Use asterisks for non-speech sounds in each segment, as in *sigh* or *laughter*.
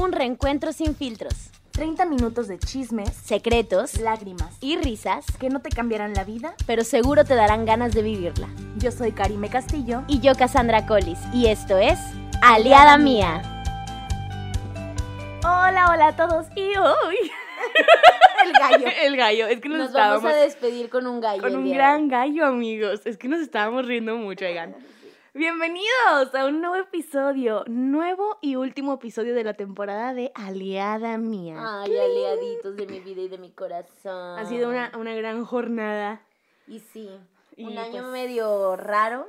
Un reencuentro sin filtros, 30 minutos de chismes, secretos lágrimas y risas, que no te cambiarán la vida. pero seguro te darán ganas de vivirla. Yo soy Karime Castillo. Y yo, Cassandra Collis, y esto es Aliada Mía. Hola, hola a todos. Y hoy *laughs* El gallo. El gallo, es que nos, Nos vamos a despedir con un gallo. con un gran gallo, amigos. Es que nos estábamos riendo mucho, oigan. Bienvenidos a un nuevo episodio, nuevo y último episodio de la temporada de Aliada Mía. Ay, aliaditos de mi vida y de mi corazón. Ha sido una, una gran jornada. Y sí, Y un año pues- medio raro.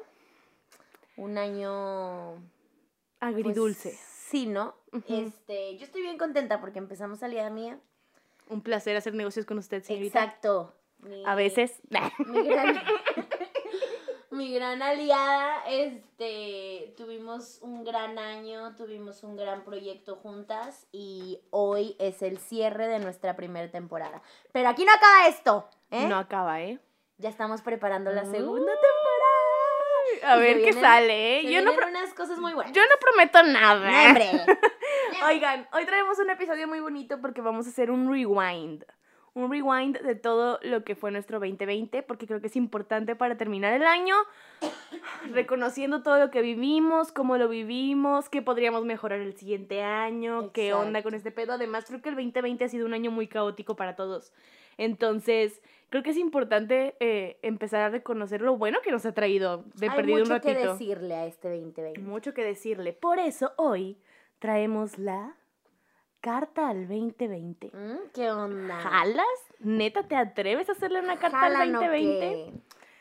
Un año... pues, Agridulce. sí, ¿no? Este, yo estoy bien contenta porque empezamos Aliada Mía. Un placer hacer negocios con usted, señorita. Exacto. Mi- A veces. mi gran, *laughs* mi gran aliada, este, tuvimos un gran año, tuvimos un gran proyecto juntas y hoy es el cierre de nuestra primera temporada. Pero aquí no acaba esto, ¿eh? No acaba, ¿eh? Ya estamos preparando la segunda temporada. A ver qué sale, ¿eh? Se Yo no, unas cosas muy buenas. yo no prometo No, nada. hombre. *laughs* Oigan, hoy traemos un episodio muy bonito porque vamos a hacer un rewind. Un rewind de todo lo que fue nuestro 2020, porque creo que es importante para terminar el año, *clears throat* reconociendo todo lo que vivimos, cómo lo vivimos, qué podríamos mejorar el siguiente año, qué onda con este pedo. Además, creo que el 2020 ha sido un año muy caótico para todos. Entonces, creo que es importante eh, empezar a reconocer lo bueno que nos ha traído de Hay perdido mucho un ratito. que decirle a este 2020. Mucho que decirle. Por eso hoy traemos la carta al 2020. Mm, ¿Qué onda? ¿Jalas? ¿Neta te atreves a hacerle una carta al Jalan, ¿o 2020? qué?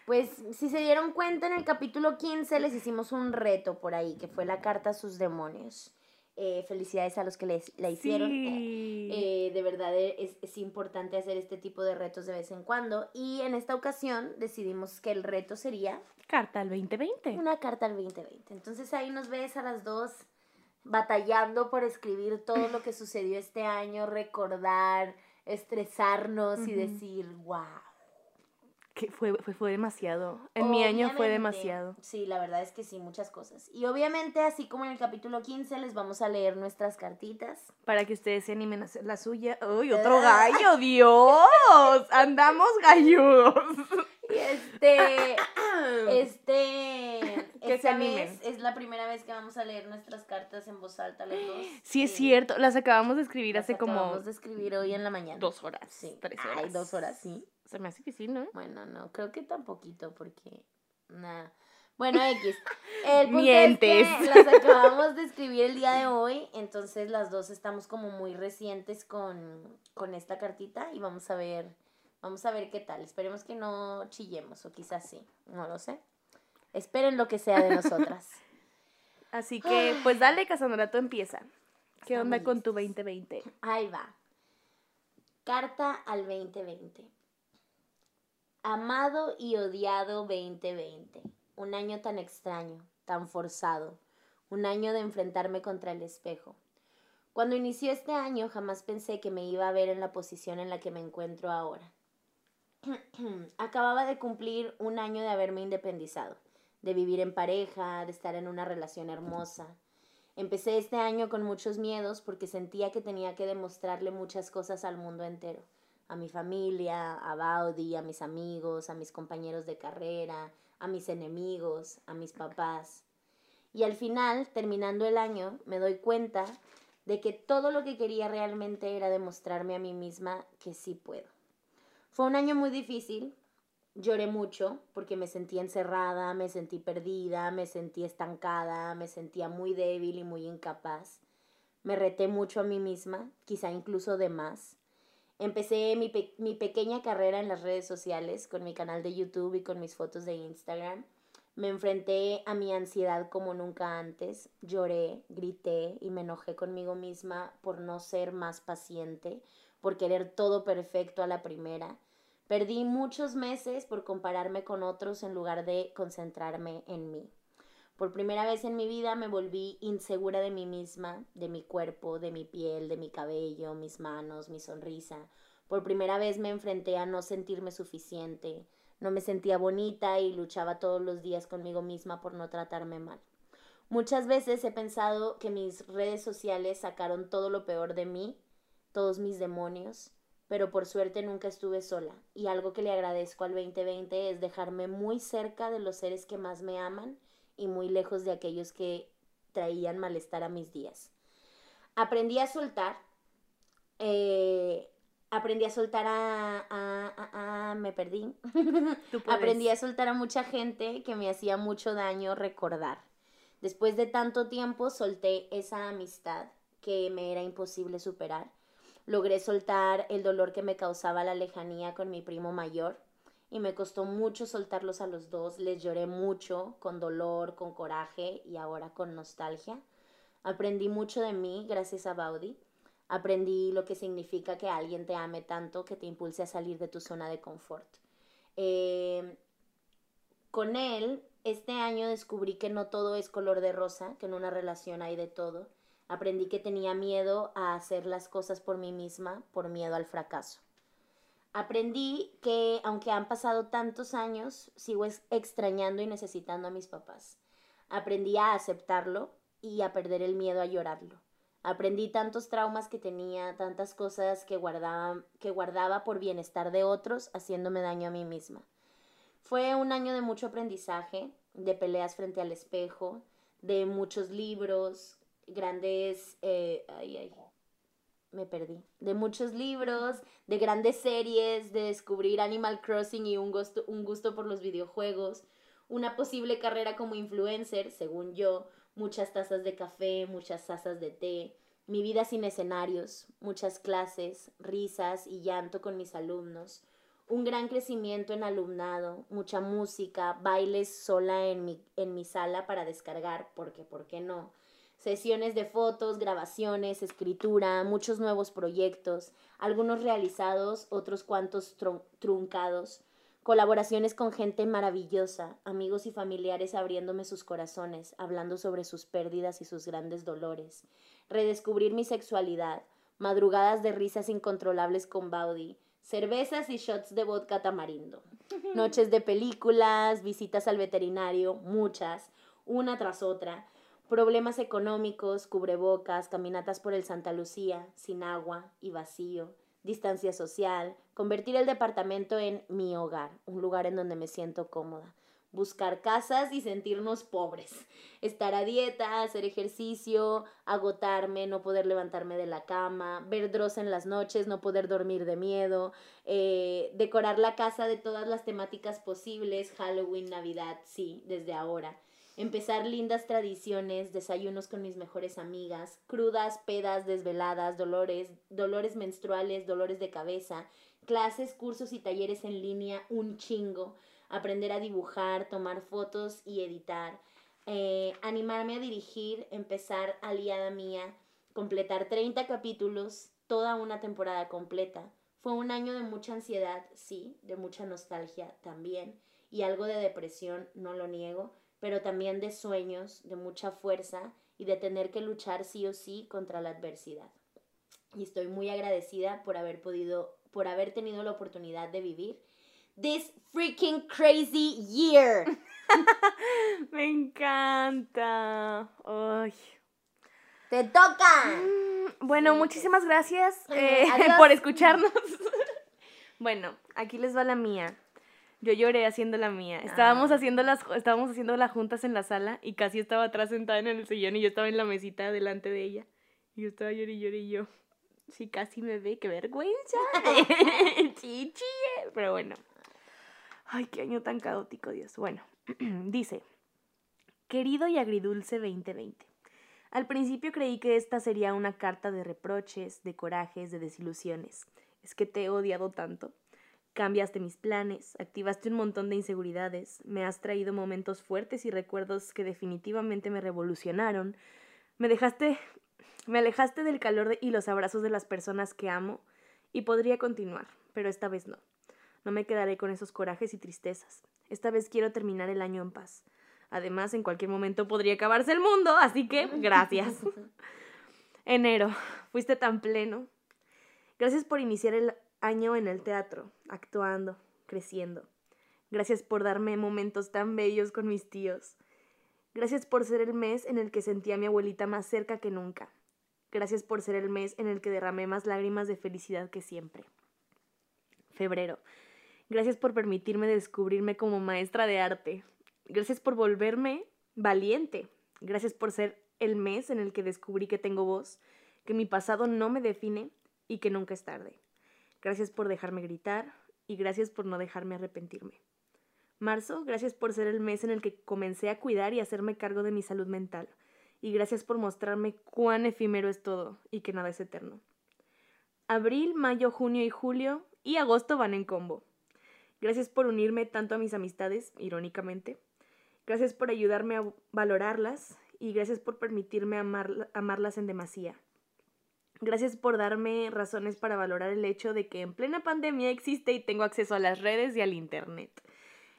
Pues si se dieron cuenta en el capítulo 15 les hicimos un reto por ahí, que fue la carta a sus demonios. Eh, felicidades a los que les, la hicieron. Sí. Eh, de verdad es, es importante hacer este tipo de retos de vez en cuando. Y en esta ocasión decidimos que el reto sería carta al 2020. una carta al 2020. Entonces ahí nos ves a las dos batallando por escribir todo lo que sucedió este año, recordar, estresarnos y decir, wow. Que fue, fue, fue demasiado. En mi año fue demasiado. Sí, la verdad es que sí, muchas cosas. Y obviamente, así como en el capítulo 15, les vamos a leer nuestras cartitas. Para que ustedes se animen a hacer la suya. ¡Uy, otro gallo! ¡Dios! *laughs* ¡Andamos galludos! Y este, *coughs* este, Que esta se animen. vez es la primera vez que vamos a leer nuestras cartas en voz alta los dos. Sí, es Y cierto. Las acabamos de escribir las hace como acabamos de escribir hoy en la mañana. dos horas. Sí. Tres horas. Ay, dos horas, sí. Se me hace que sí, ¿no? Bueno, no, creo que tan poquito porque nada. Bueno, X. *laughs* El punto Mientes. es que las *laughs* acabamos de escribir el día de hoy, entonces las dos estamos como muy recientes con, con esta cartita y vamos a ver, vamos a ver qué tal. Esperemos que no chillemos o quizás sí, no lo sé. Esperen lo que sea de nosotras. *laughs* Así que, pues dale, Cassandra, tú empieza. ¿Qué Estamos onda con tu listas. 2020? Ahí va. Carta al 2020. Amado y odiado 2020. Un año tan extraño, tan forzado. Un año de enfrentarme contra el espejo. Cuando inició este año jamás pensé que me iba a ver en la posición en la que me encuentro ahora. *clears throat* Acababa de cumplir un año de haberme independizado, de vivir en pareja, de estar en una relación hermosa. Empecé este año con muchos miedos porque sentía que tenía que demostrarle muchas cosas al mundo entero. A mi familia, a Baudi, a mis amigos, a mis compañeros de carrera, a mis enemigos, a mis papás. Y al final, terminando el año, me doy cuenta de que todo lo que quería realmente era demostrarme a mí misma que sí puedo. Fue un año muy difícil, lloré mucho porque me sentí encerrada, me sentí perdida, me sentí estancada, me sentía muy débil y muy incapaz. Me reté mucho a mí misma, quizá incluso de más. Empecé mi, mi pequeña carrera en las redes sociales con mi canal de YouTube y con mis fotos de Instagram. Me enfrenté a mi ansiedad como nunca antes. Lloré, grité y me enojé conmigo misma por no ser más paciente, por querer todo perfecto a la primera. Perdí muchos meses por compararme con otros en lugar de concentrarme en mí. Por primera vez en mi vida me volví insegura de mí misma, de mi cuerpo, de mi piel, de mi cabello, mis manos, mi sonrisa. Por primera vez me enfrenté a no sentirme suficiente. No me sentía bonita y luchaba todos los días conmigo misma por no tratarme mal. Muchas veces he pensado que mis redes sociales sacaron todo lo peor de mí, todos mis demonios, pero por suerte nunca estuve sola. Y algo que le agradezco al 2020 es dejarme muy cerca de los seres que más me aman y muy lejos de aquellos que traían malestar a mis días. Aprendí a soltar. eh, aprendí a soltar a, a- a- a- me perdí. *laughs* Aprendí a soltar a mucha gente que me hacía mucho daño recordar. Después de tanto tiempo solté esa amistad que me era imposible superar. Logré soltar el dolor que me causaba la lejanía con mi primo mayor y me costó mucho soltarlos a los dos. Les lloré mucho, con dolor, con coraje y ahora con nostalgia. Aprendí mucho de mí gracias a Baudi. Aprendí lo que significa que alguien te ame tanto que te impulse a salir de tu zona de confort. Eh, con él, este año descubrí que no todo es color de rosa, que en una relación hay de todo. Aprendí que tenía miedo a hacer las cosas por mí misma, por miedo al fracaso. Aprendí que aunque han pasado tantos años, sigo ex- extrañando y necesitando a mis papás. Aprendí a aceptarlo y a perder el miedo a llorarlo. Aprendí tantos traumas que tenía, tantas cosas que guardaba, que guardaba por bienestar de otros, haciéndome daño a mí misma. Fue un año de mucho aprendizaje, de peleas frente al espejo, de muchos libros, grandes... eh, ay, ay, me perdí. De muchos libros, de grandes series, de descubrir Animal Crossing y un gusto, un gusto por los videojuegos, una posible carrera como influencer, según yo, muchas tazas de café, muchas tazas de té, mi vida sin escenarios, muchas clases, risas y llanto con mis alumnos, un gran crecimiento en alumnado, mucha música, bailes sola en mi, en mi sala para descargar, porque, ¿por qué no? Sesiones de fotos, grabaciones, escritura, muchos nuevos proyectos, algunos realizados, otros cuantos truncados, colaboraciones con gente maravillosa, amigos y familiares abriéndome sus corazones, hablando sobre sus pérdidas y sus grandes dolores, redescubrir mi sexualidad, madrugadas de risas incontrolables con Baudi, cervezas y shots de vodka tamarindo, *laughs* noches de películas, visitas al veterinario, muchas, una tras otra, problemas económicos, cubrebocas, caminatas por el Santa Lucía, sin agua y vacío, distancia social, convertir el departamento en mi hogar, un lugar en donde me siento cómoda, buscar casas y sentirnos pobres, estar a dieta, hacer ejercicio, agotarme, no poder levantarme de la cama, ver Dross en las noches, no poder dormir de miedo, eh, decorar la casa de todas las temáticas posibles, Halloween, Navidad, sí, desde ahora empezar lindas tradiciones, desayunos con mis mejores amigas, crudas, pedas, desveladas, dolores, dolores menstruales, dolores de cabeza, clases, cursos y talleres en línea, un chingo, aprender a dibujar, tomar fotos y editar, eh, animarme a dirigir, empezar aliada mía, completar 30 capítulos, toda una temporada completa. Fue un año de mucha ansiedad, sí, de mucha nostalgia también, y algo de depresión, no lo niego, pero también de sueños, de mucha fuerza y de tener que luchar sí o sí contra la adversidad. Y estoy muy agradecida por haber podido, por haber tenido la oportunidad de vivir this freaking crazy year. *laughs* Me encanta. Ay. ¡Te toca! Mm, Bueno, Sí, muchísimas gracias Eh, *laughs* por escucharnos. *laughs* bueno, aquí les va la mía. Yo lloré haciendo la mía. Estábamos Ah. haciendo las estábamos haciendo las juntas en la sala y casi estaba atrás sentada en el sillón y yo estaba en la mesita delante de ella. Y yo estaba llorando y lloré y yo. Sí, casi me ve, qué vergüenza. *laughs* *laughs* sí. Pero bueno. Ay, qué año tan caótico, Dios. Bueno, *clears throat* dice, querido y agridulce 2020. Al principio creí que esta sería una carta de reproches, de corajes, de desilusiones. Es que te he odiado tanto. Cambiaste mis planes, activaste un montón de inseguridades, me has traído momentos fuertes y recuerdos que definitivamente me revolucionaron. Me dejaste, me alejaste del calor de- y los abrazos de las personas que amo y podría continuar, pero esta vez no. No me quedaré con esos corajes y tristezas. Esta vez quiero terminar el año en paz. Además, en cualquier momento podría acabarse el mundo, así que *laughs* gracias. *laughs* Enero, fuiste tan pleno. Gracias por iniciar el año en el teatro, actuando, creciendo. Gracias por darme momentos tan bellos con mis tíos. Gracias por ser el mes en el que sentí a mi abuelita más cerca que nunca. Gracias por ser el mes en el que derramé más lágrimas de felicidad que siempre. Febrero. Gracias por permitirme descubrirme como maestra de arte. Gracias por volverme valiente. Gracias por ser el mes en el que descubrí que tengo voz, que mi pasado no me define y que nunca es tarde. Gracias por dejarme gritar y gracias por no dejarme arrepentirme. Marzo, gracias por ser el mes en el que comencé a cuidar y hacerme cargo de mi salud mental. Y gracias por mostrarme cuán efímero es todo y que nada es eterno. Abril, mayo, junio y julio y agosto van en combo. Gracias por unirme tanto a mis amistades, irónicamente. Gracias por ayudarme a valorarlas y gracias por permitirme amarlas en demasía. Gracias por darme razones para valorar el hecho de que en plena pandemia existe y tengo acceso a las redes y al Internet.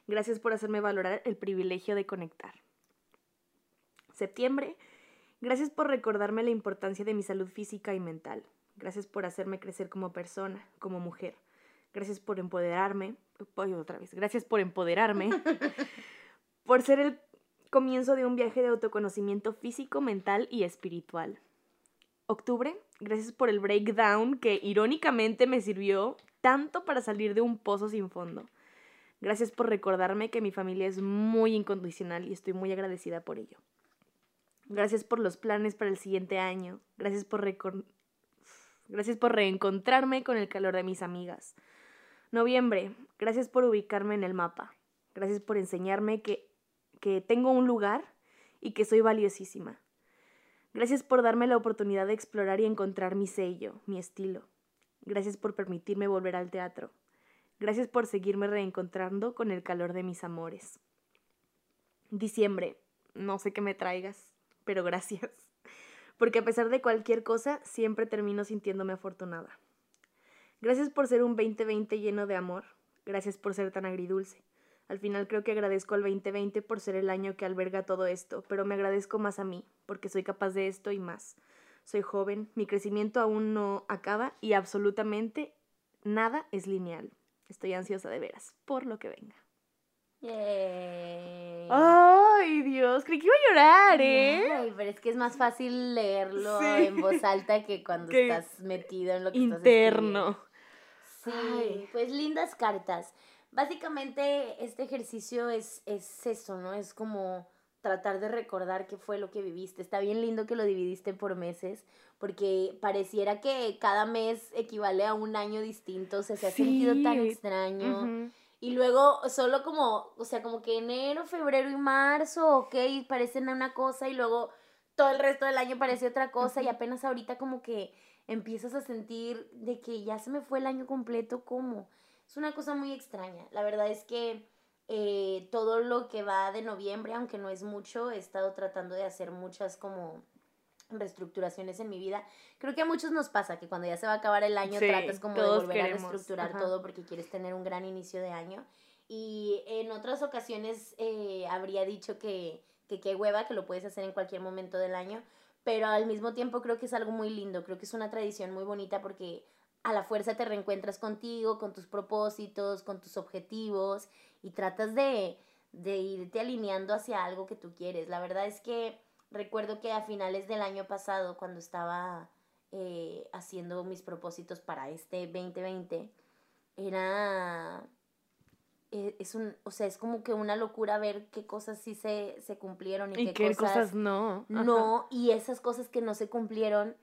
Gracias por hacerme valorar el privilegio de conectar. Septiembre. Gracias por recordarme la importancia de mi salud física y mental. Gracias por hacerme crecer como persona, como mujer. Gracias por empoderarme. otra vez. Gracias por empoderarme. *laughs* por ser el comienzo de un viaje de autoconocimiento físico, mental y espiritual. Octubre, gracias por el breakdown que irónicamente me sirvió tanto para salir de un pozo sin fondo. Gracias por recordarme que mi familia es muy incondicional y estoy muy agradecida por ello. Gracias por los planes para el siguiente año. Gracias por, gracias por reencontrarme con el calor de mis amigas. Noviembre, gracias por ubicarme en el mapa. Gracias por enseñarme que, que tengo un lugar y que soy valiosísima. Gracias por darme la oportunidad de explorar y encontrar mi sello, mi estilo. Gracias por permitirme volver al teatro. Gracias por seguirme reencontrando con el calor de mis amores. Diciembre, no sé qué me traigas, pero gracias. Porque a pesar de cualquier cosa, siempre termino sintiéndome afortunada. Gracias por ser un 2020 lleno de amor. Gracias por ser tan agridulce. Al final creo que agradezco al 2020 por ser el año que alberga todo esto, pero me agradezco más a mí, porque soy capaz de esto y más. Soy joven, mi crecimiento aún no acaba y absolutamente nada es lineal. Estoy ansiosa de veras, por lo que venga. Ay, Dios, creí que iba a llorar, ¿eh? Ay, pero es que es más fácil leerlo en voz alta que cuando *laughs* estás metido en lo que interno. estás Sí, pues lindas cartas básicamente este ejercicio es, es eso, ¿no? Es como tratar de recordar qué fue lo que viviste. Está bien lindo que lo dividiste por meses, porque pareciera que cada mes equivale a un año distinto, o sea, se ha sentido tan extraño. Y luego solo como, o sea, como que enero, febrero y marzo, ok, parecen una cosa y luego todo el resto del año parece otra cosa y apenas ahorita como que empiezas a sentir de que ya se me fue el año completo, ¿cómo? Es una cosa muy extraña. La verdad es que eh, todo lo que va de noviembre, aunque no es mucho, he estado tratando de hacer muchas como reestructuraciones en mi vida. Creo que a muchos nos pasa que cuando ya se va a acabar el año tratas como de volver a reestructurar todo porque quieres tener un gran inicio de año. Y en otras ocasiones eh, habría dicho que, que qué hueva, que lo puedes hacer en cualquier momento del año, pero al mismo tiempo creo que es algo muy lindo, creo que es una tradición muy bonita porque a la fuerza te reencuentras contigo, con tus propósitos, con tus objetivos y tratas de, de irte alineando hacia algo que tú quieres. La verdad es que recuerdo que a finales del año pasado, cuando estaba eh, haciendo mis propósitos para este 2020, era... Eh, es un, o sea, es como que una locura ver qué cosas sí se, se cumplieron y, qué, cosas, no. No, y esas cosas que no se cumplieron,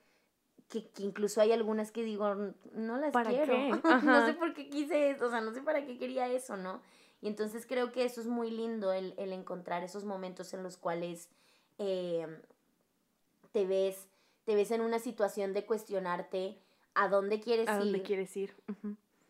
que, incluso hay algunas que digo, no las quiero. *laughs* no sé por qué quise eso, o sea, no sé para qué quería eso, ¿no? Y entonces creo que eso es muy lindo, el, encontrar esos momentos en los cuales em, te ves, te ves en una situación de cuestionarte a dónde quieres ir. A dónde quieres ir.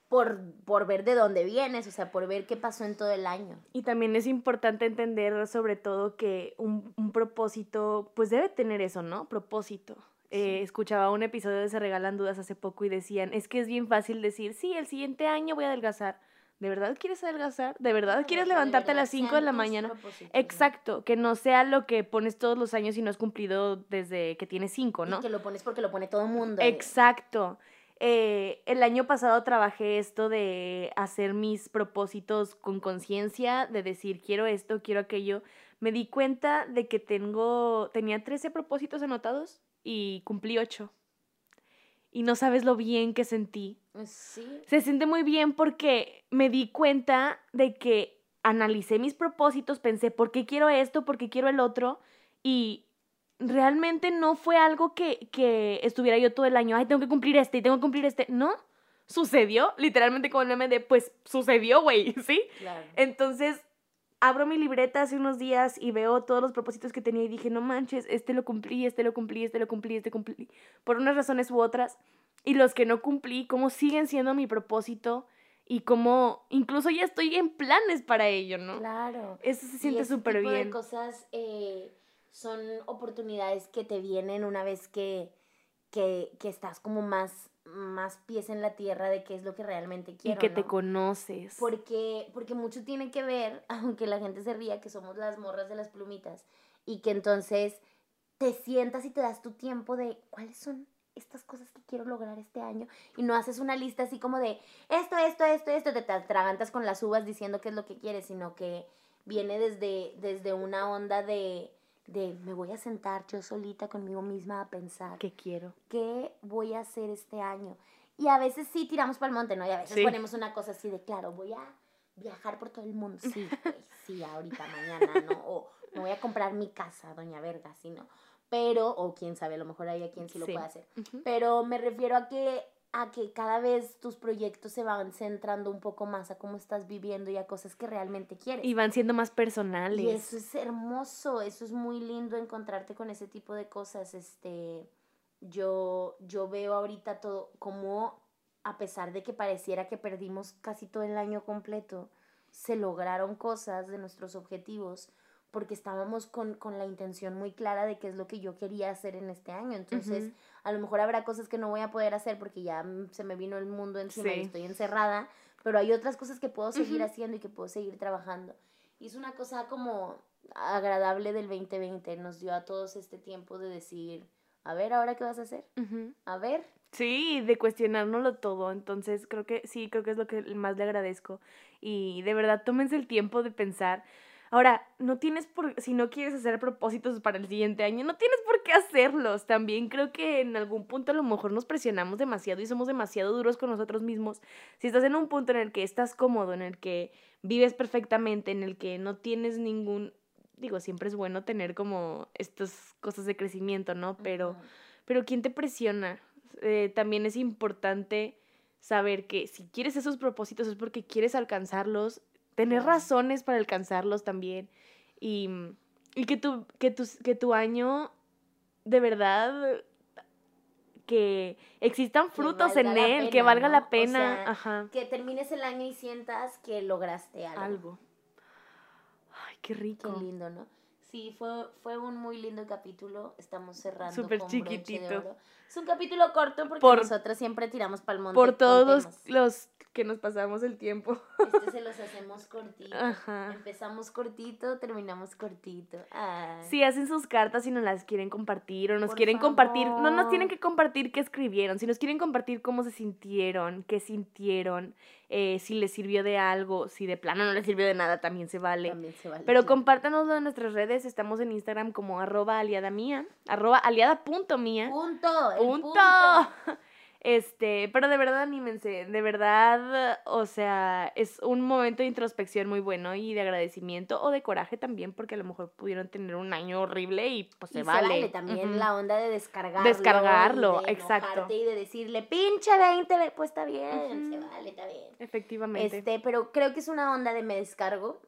por, por ver de dónde vienes, o sea, por ver qué pasó en todo el año. Y también es importante entender sobre todo que un, un propósito, pues debe tener eso, ¿no? Propósito. Eh, escuchaba un episodio de Se Regalan Dudas hace poco y decían, es que es bien fácil decir, sí, el siguiente año voy a adelgazar. ¿De verdad quieres adelgazar? ¿De verdad quieres levantarte a las 5 de la mañana? Exacto, que no sea lo que pones todos los años y no has cumplido desde que tienes 5, ¿no? Y que lo pones porque lo pone todo el mundo. Exacto. Eh, el año pasado trabajé esto de hacer mis propósitos con conciencia, de decir quiero esto, quiero aquello, me di cuenta de que tengo, tenía 13 propósitos anotados y cumplí 8. Y no sabes lo bien que sentí. Sí. Se siente muy bien porque me di cuenta de que analicé mis propósitos, pensé, ¿por qué quiero esto? ¿Por qué quiero el otro? Y realmente no fue algo que, que estuviera yo todo el año, ay, tengo que cumplir este y tengo que cumplir este. No, sucedió, literalmente como el meme de, pues sucedió, güey, *laughs* ¿sí? Claro. Entonces, abro mi libreta hace unos días y veo todos los propósitos que tenía y dije, no manches, este lo cumplí, este lo cumplí, este lo cumplí, este cumplí, por unas razones u otras. Y los que no cumplí, cómo siguen siendo mi propósito y cómo incluso ya estoy en planes para ello, ¿no? Claro. Eso se siente súper de bien. cosas eh, son oportunidades que te vienen una vez que, que, que estás como más, más pies en la tierra de qué es lo que realmente Y quiero. que te ¿no? conoces. Porque, porque mucho tiene que ver, *laughs* aunque la gente se ría, que somos las morras de las plumitas, y que entonces te sientas y te das tu tiempo de cuáles son estas cosas que quiero lograr este año, y no haces una lista así como de esto, esto, esto, esto, te atragantas con las uvas diciendo qué es lo que quieres, sino que viene desde, desde una onda de, de me voy a sentar yo solita conmigo misma a pensar que quiero. qué voy a hacer este año. Y a veces sí tiramos para el monte, ¿no? Y a veces Sí. ponemos una cosa así de, claro, voy a viajar por todo el mundo. Sí, *laughs* sí, ahorita, mañana, ¿no? O me voy a comprar mi casa, doña Verga, sí, ¿no? Pero, o quién sabe, a lo mejor hay a quien sí lo Sí. puede hacer. Pero me refiero a que, a que cada vez tus proyectos se van centrando un poco más a cómo estás viviendo y a cosas que realmente quieres. Y van siendo más personales. Y eso es hermoso, eso es muy lindo encontrarte con ese tipo de cosas. Este, yo, yo veo ahorita todo como, a pesar de que pareciera que perdimos casi todo el año completo, se lograron cosas de nuestros objetivos porque estábamos con, con la intención muy clara de qué es lo que yo quería hacer en este año. Entonces, Ujú. a lo mejor habrá cosas que no voy a poder hacer porque ya se me vino el mundo encima Sí. y estoy encerrada, pero hay otras cosas que puedo seguir Ujú. haciendo y que puedo seguir trabajando. Y es una cosa como agradable del 2020, nos dio a todos este tiempo de decir, a ver, ahora qué vas a hacer, Ujú. a ver, Sí, de cuestionárnoslo todo. Entonces, creo que sí, creo que es lo que más le agradezco. Y de verdad, tómense el tiempo de pensar. Ahora, no tienes por, si no quieres hacer propósitos para el siguiente año, no tienes por qué hacerlos. También creo que en algún punto a lo mejor nos presionamos demasiado y somos demasiado duros con nosotros mismos. Si estás en un punto en el que estás cómodo, en el que vives perfectamente, en el que no tienes ningún, digo, siempre es bueno tener como estas cosas de crecimiento, ¿no? Pero pero ¿quién te presiona? Eh, también es importante saber que si quieres esos propósitos es porque quieres alcanzarlos, tener razones para alcanzarlos también y, y que, tu, que, tu, que tu año de verdad que existan frutos en él, que valga ¿no? la O pena, sea, ajá, que termines el año y sientas que lograste algo. algo. Ay, qué Qué rico. lindo, ¿no? Sí, fue, fue un muy lindo capítulo. Estamos cerrando Súper de chiquitito. oro. Es un capítulo corto porque Por- nosotras siempre tiramos pa'l monte Por todos los, que nos pasamos el tiempo. Este se los *laughs* hacemos cortito. Ajá. Empezamos cortito, terminamos cortito. Ay. Si hacen sus cartas y nos las quieren compartir o nos Por quieren compartir, no nos tienen que compartir qué escribieron, si nos quieren compartir cómo se sintieron, qué sintieron, eh, si les sirvió de algo, si de plano no les sirvió de nada, también se vale. También se vale. Pero claro. compártanoslo en nuestras redes, estamos en Instagram como arroba aliada mía, arroba aliada punto mía. Punto. punto. Este, pero de verdad anímense, de verdad, o sea, es un momento de introspección muy bueno y de agradecimiento o de coraje también, porque a lo mejor pudieron tener un año horrible y pues Y se se vale. vale, también la onda de descargarlo. Descargarlo, y de exacto. Y de decirle, pinche 20, ve- pues está bien, se vale, está bien. Efectivamente. Este, pero creo que es una onda de me descargo.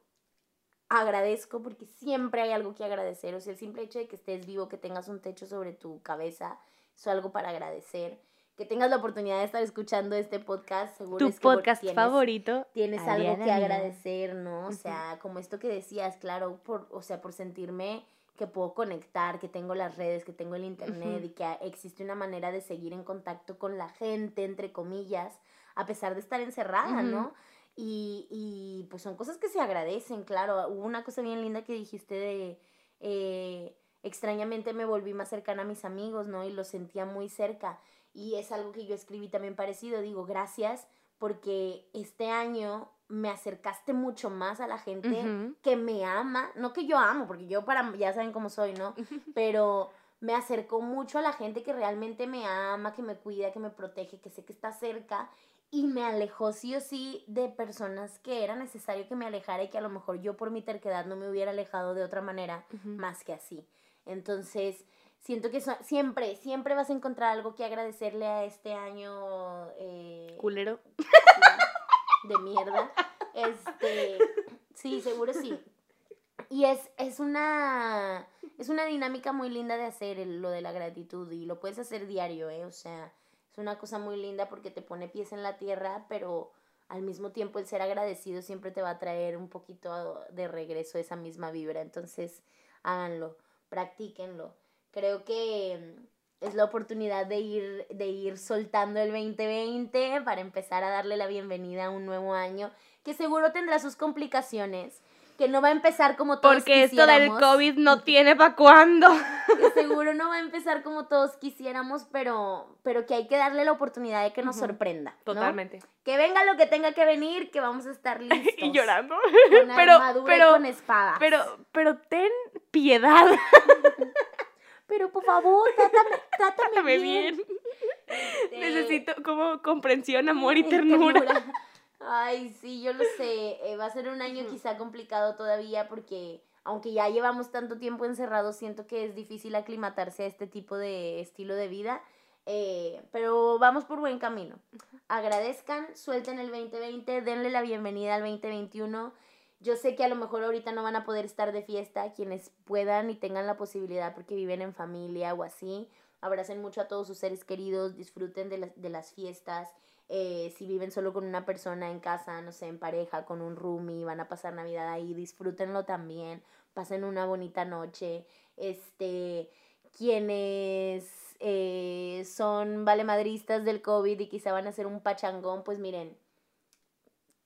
Agradezco porque siempre hay algo que agradecer. O sea, el simple hecho de que estés vivo, que tengas un techo sobre tu cabeza, es algo para agradecer. Que tengas la oportunidad de estar escuchando este podcast, seguro tu es que podcast tienes- favorito. tienes algo que agradecer, ¿no? O sea, como esto que decías, claro, por, o sea, por sentirme que puedo conectar, que tengo las redes, que tengo el internet y que existe una manera de seguir en contacto con la gente, entre comillas, a pesar de estar encerrada. ¿no? Y, y pues son cosas que se agradecen, claro. Hubo una cosa bien linda que dijiste de, eh, extrañamente me volví más cercana a mis amigos, ¿no? Y los sentía muy cerca. Y es algo que yo escribí también parecido. Digo, gracias porque este año me acercaste mucho más a la gente que me ama, no que yo amo, porque yo para, ya saben cómo soy, ¿no? *laughs* Pero me acercó mucho a la gente que realmente me ama, que me cuida, que me protege, que sé que está cerca y me alejó sí o sí de personas que era necesario que me alejara y que a lo mejor yo por mi terquedad no me hubiera alejado de otra manera más que así. Entonces, siento que so- siempre, siempre vas a encontrar algo que agradecerle a este año eh, Culero. *laughs* de mierda. Este, sí, seguro sí. Y es, es una es una dinámica muy linda de hacer el- lo de la gratitud y lo puedes hacer diario, ¿eh? O sea, es una cosa muy linda porque te pone pies en la tierra, pero al mismo tiempo el ser agradecido siempre te va a traer un poquito de regreso esa misma vibra. Entonces, háganlo, practíquenlo. Creo que mm, es la oportunidad de ir, de ir soltando el 2020 para empezar a darle la bienvenida a un nuevo año que seguro tendrá sus complicaciones, que no va a empezar como todos Porque esto del COVID no *laughs* tiene pa' cuándo. que *laughs* seguro no va a empezar como todos quisiéramos, pero, pero que hay que darle la oportunidad de que nos sorprenda. ¿no? Totalmente. Que venga lo que tenga que venir, que vamos a estar *laughs* listos. y llorando. Con Pero- armadura y pero- con espadas. Pero, pero ten piedad. pero por favor, trátame, trátame, Trátame bien. bien. Este, Necesito como comprensión, amor y y ternura. Ay, sí, yo lo sé. eh, va a ser un año quizá complicado todavía porque aunque ya llevamos tanto tiempo encerrados, siento que es difícil aclimatarse a este tipo de estilo de vida. eh, pero vamos por buen camino. Agradezcan, suelten el 2020, denle la bienvenida al 2021. Yo sé que a lo mejor ahorita no van a poder estar de fiesta, quienes puedan y tengan la posibilidad porque viven en familia o así. Abracen mucho a todos sus seres queridos, disfruten de las, de las fiestas. Eh, si viven solo con una persona en casa, no sé, en pareja, con un roomie, van a pasar Navidad ahí, disfrútenlo también, pasen una bonita noche. Este, quienes eh, son valemadristas del COVID y quizá van a hacer un pachangón, pues miren,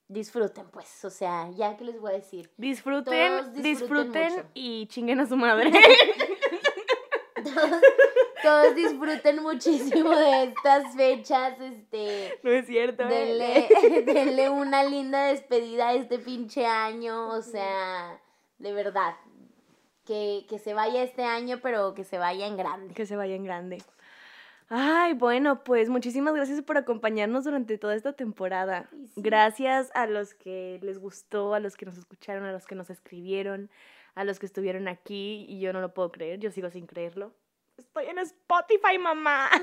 disfruten pues, o sea, ya que les voy a decir. Disfruten, Todos disfruten y chinguen a su madre. *laughs* *laughs* Todos, todos disfruten muchísimo de estas fechas, este, no es cierto. denle, eh. *laughs* denle una linda despedida a este pinche año, o sea, de verdad, que, que se vaya este año, pero que se vaya en grande. Que se vaya en grande. Ay, bueno, pues muchísimas gracias por acompañarnos durante toda esta temporada. Sí. Gracias a los que les gustó, a los que nos escucharon, a los que nos escribieron, a los que estuvieron aquí y yo no lo puedo creer, yo sigo sin creerlo. Estoy en Spotify, mamá. *laughs*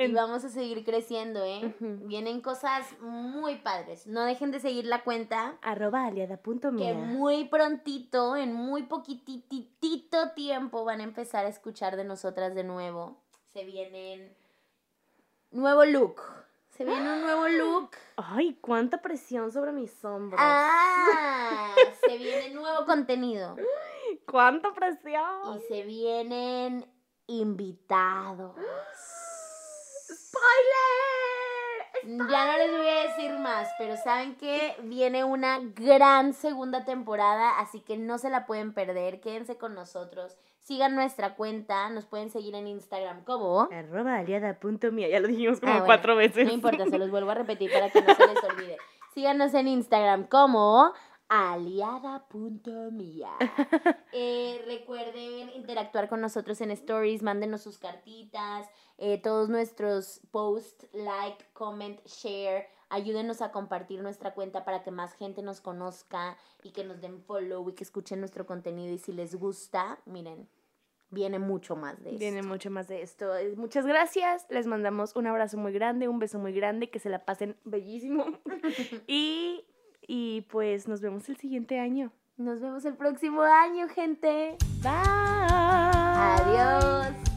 Y vamos a seguir creciendo, ¿eh? Vienen cosas muy padres. No dejen de seguir la cuenta. Arroba aliada.mia. Que muy prontito, en muy poquititito tiempo, van a empezar a escuchar de nosotras de nuevo. Se vienen nuevo look. Se viene un nuevo *gasps* look. Ay, cuánta presión sobre mis hombros. Ah, *laughs* se viene nuevo contenido. *laughs* Cuánta presión. Y se vienen invitados. ¡Spoiler! Ya no les voy a decir más, pero saben que viene una gran segunda temporada, así que no se la pueden perder. Quédense con nosotros. Sigan nuestra cuenta, nos pueden seguir en Instagram como. Arroba aliada.mia. Ya lo dijimos como Ah, bueno, cuatro veces. No importa, se los vuelvo a repetir para que no se les *laughs* olvide. Síganos en Instagram como aliada.mia. *laughs* Eh, recuerden interactuar con nosotros en stories, mándenos sus cartitas, eh, todos nuestros posts, like, comment, share. Ayúdenos a compartir nuestra cuenta para que más gente nos conozca y que nos den follow y que escuchen nuestro contenido. Y si les gusta, miren, viene mucho más de eso. Viene mucho más de esto. Eh, Muchas gracias. Les mandamos un abrazo muy grande, un beso muy grande, que se la pasen bellísimo. *laughs* y, y pues nos vemos el siguiente año. Nos vemos el próximo año, gente. Bye. Adiós.